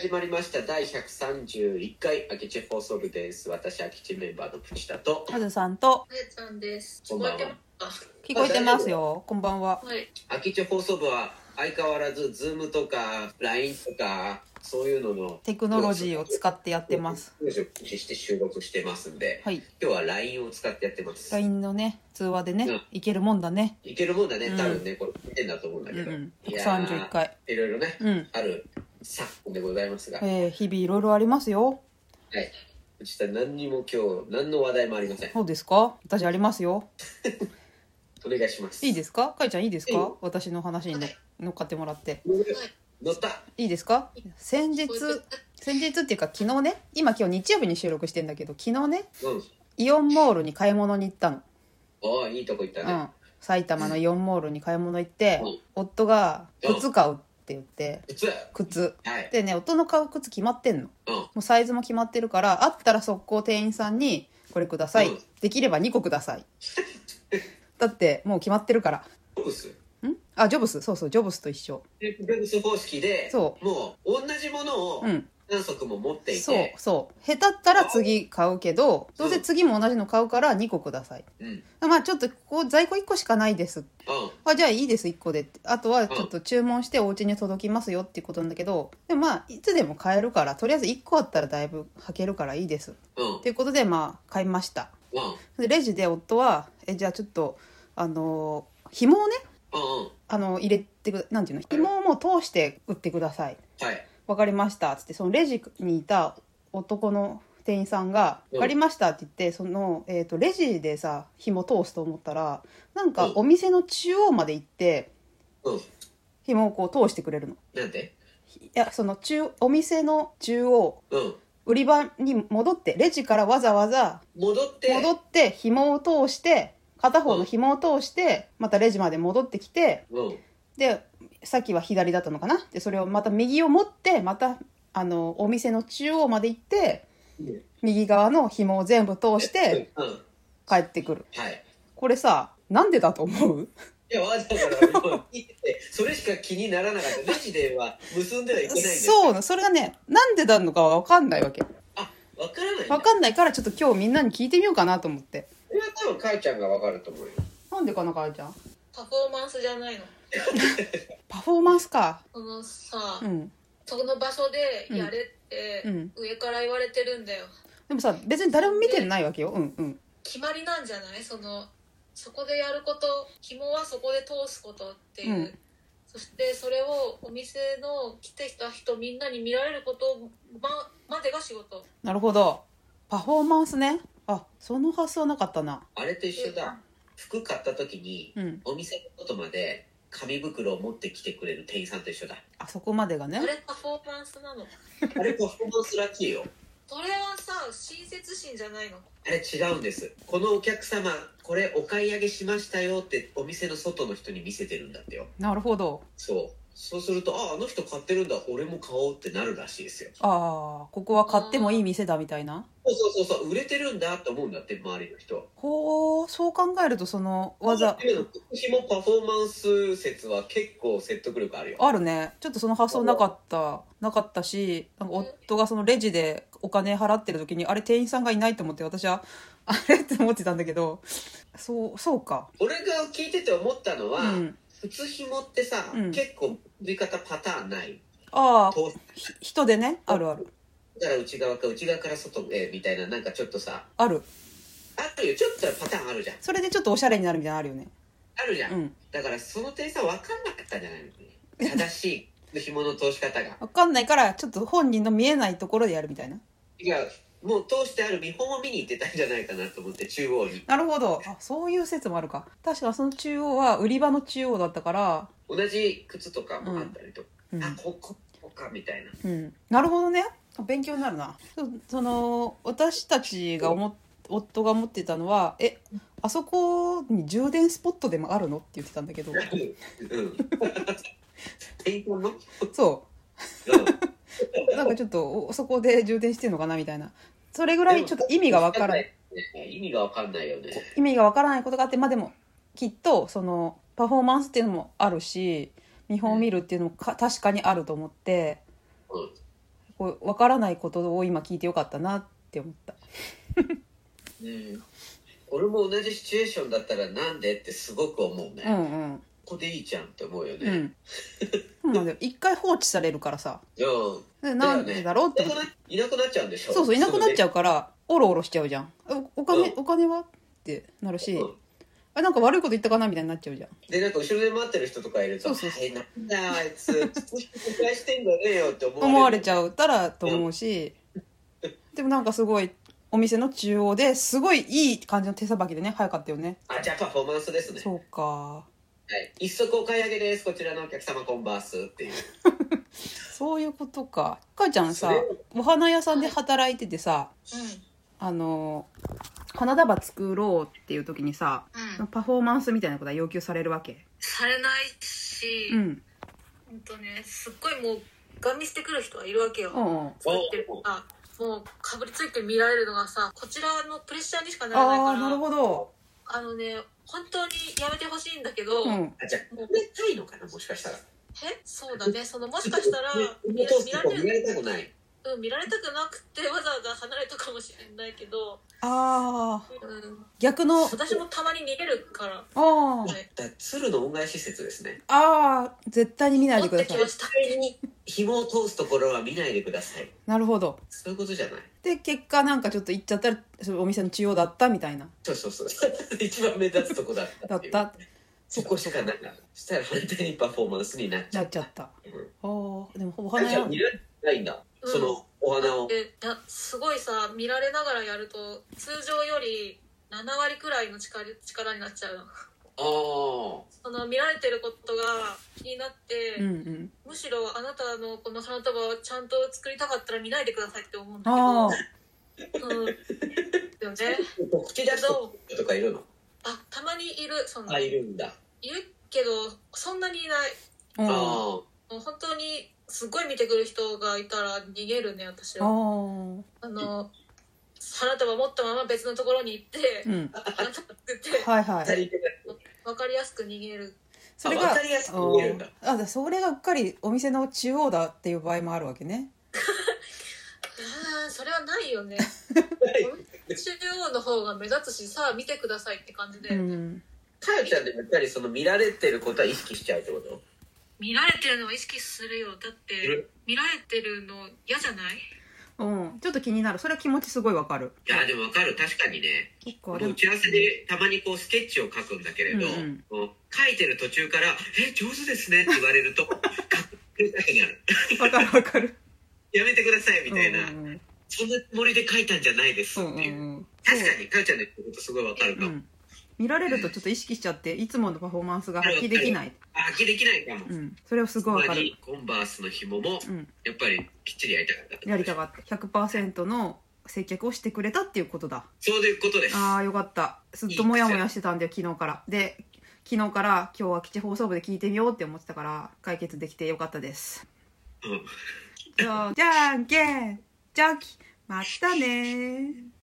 始まりました第131回空き地放送部です私空き地メンバーのプチタとカズさんとあやちゃんです。こんばんは聞こえてます聞こえてますよ。こんばんは。か。はい。空き地放送部は相変わらず Zoom とか LINE とかそういうののテクノロジーを使ってやってます。駆使して収録してますんで、はい。今日は LINE を使ってやってます LINE のね、通話でうんね、いけるもんだね。いけるもんだねうん多分ね、これ見てんだと思うんだけど、うんうん。いやー131回。いろいろね、うん。ある昨今でございますが、はいえー、日々いろいろありますよ。実は何にも今日何の話題もありません。そうですか？私ありますよ。お願いします。いいですか？かいちゃんいいですいい。か私の話にの乗っかってもらって。乗った。いいですか？先日、先日っていうか昨日ね、今今日日曜日に収録してんだけど、昨日ね、うん。イオンモールに買い物に行ったの。おーいいとこ行ったね、うん。埼玉のイオンモールに買い物行ってうん、夫が靴買うって言って、普通靴。はいでね、夫の買う靴決まってんの。うんもうサイズも決まってるから、あったら速攻店員さんに、これください。うんできれば2個ください。だって、もう決まってるから。ジョブス？ん？あ、ジョブス。そうそう、ジョブスと一緒。でジョブス方式でそもう同じものをうん。何足も持っていて、そうそう。下手ったら次買うけど、どうせ次も同じの買うから2個ください。うんまあちょっと、ここ在庫1個しかないです。うんあ、じゃあいいです、1個でって。あとはちょっと注文してお家に届きますよっていうことなんだけど、でもまあ、いつでも買えるから、とりあえず1個あったらだいぶ履けるからいいです。うんということで、まあ、買いました。うんでレジで夫は「えじゃあちょっとあのー紐をねうんあの入れてくなんていうの紐をもう通して売ってくださいはいわかりました」っつってそのレジにいた男の店員さんが「うんわかりました」って言ってその、えー、とレジでさ紐通すと思ったらなんかうん。お店の中央まで行ってうん。紐をこう通してくれるの。なんで？いやその中お店の中央うん。売り場に戻ってレジからわざわざ戻って。戻って紐を通して片方の紐を通してまたレジまで戻ってきてうんでさっきは左だったのかな？でそれをまた右を持ってまたあのお店の中央まで行って右側の紐を全部通してうん。帰ってくる。はい。これさなんでだと思う？いやわざわざそれしか気にならなかった。レジでは結んではいけないんですそうなそれがねなんでなのかは分かんないわけ。あわからないんだ。分かんないからちょっと今日みんなに聞いてみようかなと思って。これは多分かいちゃんがわかると思うよ。なんでかなかえちゃん？パフォーマンスじゃないの。パフォーマンスか。そのさ、うん。その場所でやれって、うん。上から言われてるんだよ。でもさ別に誰も見てないわけよ。うんうん。決まりなんじゃない？その、そこでやること、紐はそこで通すことっていう。うん。そしてそれをお店の来てきた人みんなに見られることままでが仕事。なるほど。パフォーマンスね。あその発想なかったな。あれと一緒だ。服買った時にうん。お店の外まで紙袋を持ってきてくれる店員さんと一緒だ。あそこまでがね。あれパフォーマンスなのあれパフォーマンスらしいよ。それはさ、親切心じゃないの？あれ違うんです。このお客様これお買い上げしましたよってお店の外の人に見せてるんだってよ。なるほど。そう。そうするとああの人買ってるんだ俺も買おうってなるらしいですよ。ああここは買ってもいい店だみたいな。そうそうそうそう売れてるんだと思うんだって周りの人。ほうそう考えるとその技。今の紐パフォーマンス説は結構説得力あるよ。あるね。ちょっとその発想なかったなかったしなんか夫がそのレジでお金払ってる時にあれ店員さんがいないと思って私はあれって思ってたんだけどそうそうか。俺が聞いてて思ったのは、うん。普通紐ってさ、うん。結構売り方パターンない。ああ人でねあるある。から内側か内側から外へみたいななんかちょっとさある。あるよ。ちょっとパターンあるじゃん。それでちょっとおしゃれになるみたいなのあるよね。あるじゃん、うん。だからその店員さん分かんなかったんじゃないの 正しい。紐の通し方が。分かんないからちょっと本人の見えないところでやるみたいな。いやもう通してある見本を見に行ってたんじゃないかなと思って中央に。なるほど。あそういう説もあるか。確かその中央は売り場の中央だったから。同じ靴とかもあったりとか、うん。あここここかみたいな。うん、なるほどね。勉強になるな。そその私たちが思っ夫が思ってたのはえあそこに充電スポットでもあるの？って言ってたんだけど。うん。そう。ん。う なんかちょっとおそこで充電してるのかなみたいな。それぐらいちょっと意味がわからないね意味がわかんないよね。意味がわからないことがあってまあでもきっとそのパフォーマンスっていうのもあるし見本を見るっていうのもか確かにあると思ってうんこう分からないことを今聞いてよかったなって思った。うん。俺も同じシチュエーションだったらなんでってすごく思うね、うんうんここでいいじゃんって思うよね、うん。そうなんだよ。一回放置されるからさ。うん。でなんでだろう？っていなくないなくなっちゃうんでしょ？そうそういなくなっちゃううからおろおろしちゃうじゃん。おお金、うん。お金は？ってなるし、うん。あなんか悪いこと言ったかなみたいになっちゃうじゃん。でなんか後ろで待ってる人とかいるとそうそうそうはいなんだあいつ失敗してんだねよって思われる。思われちゃうたらと思うし、でもなんかすごいお店の中央ですごいいい感じの手さばきでね早かったよね。あじゃあパフォーマンスですね。そうか。はい、一足お買い上げです。こちらのお客様コンバースっていう。そういうことか。かーちゃんさお花屋さんで働いててさうん。あの花束作ろうっていう時にさうん。パフォーマンスみたいなことは要求されるわけ？されないし、うん。ほんとねすっごいもうガン見してくる人はいるわけよ、うんうん。作ってるあもうかぶりついて見られるのがさこちらのプレッシャーにしかならないから。ああなるほど。あのね本当にやめてほしいんだけど、うん。あじゃあ褒めたいのかなもしかしたら。え？そうだね。そのもしかしたら見られたくないうん、見られたくなくてわざわざ離れたかもしれないけど、ああうん、逆の。私もたまに逃げるから。ああはいだ鶴の恩返し説ですね。ああ絶対に見ないでください。てきました。絶対に紐を通すところは見ないでください。なるほど。そういうことじゃない。で結果なんかちょっと行っちゃったらそのお店の中央だったみたいな。そうそうそう。一番目立つとこだっただった。そこしかない。そしたら反対にパフォーマンスになっちゃうなっちゃった。うん。ああでもおあ花屋。ないんだ、うんそのお花を。でいやすごいさ見られながらやると通常より7割くらいの力力になっちゃうの。ああその見られてることが気になって、うんうん。むしろあなたのこの花束をちゃんと作りたかったら見ないでくださいって思うんだああけどうん。だよね。口出とかいるの？あたまにいるそいるんだ。いるけどそんなにいない。うん。ああもう本当にすごい見てくる人がいたら逃げるね私あはー。あの花束持ったまま別のところに行って、うん。花束作ってはいはい。分かりやすく逃げる。それがあ分かりやすく見えるんだ。ああそれがうっかりお店の中央だっていう場合もあるわけね。あーそれはないよね。中央の方が目立つしさあ見てくださいって感じで、うん。かよちゃんでもやっぱりその見られてることは意識しちゃうってこと？見られてるのを意識するよだってる見られてるの嫌じゃない？うん。ちょっと気になる。それは気持ちすごいわかる。いやでも分かる。確かにね。打ち合わせでたまにこうスケッチを書くんだけれど、うんうん。こう書いてる途中から「え上手ですね」って言われると 書きたくなる。わかるわかる。やめてくださいみたいな、うんうんそんなつもりで書いたんじゃないですっていう、うんうんうん。確かにかよちゃんの言ってることすごい分かるかも、うん見られるとちょっと意識しちゃっていつものパフォーマンスが発揮できない、あ発揮できないかも、うん、それはすごいわかる。コンバースの紐もうん、やっぱりきっちりやりたかったやりたかった。100%の接客をしてくれたっていうことだ。そういうことです。ああよかった。ずっとモヤモヤしてたんだよ昨日から。で昨日から今日は基地放送部で聞いてみようって思ってたから解決できてよかったです。うん。じゃあじゃんけん。じゃんきまたね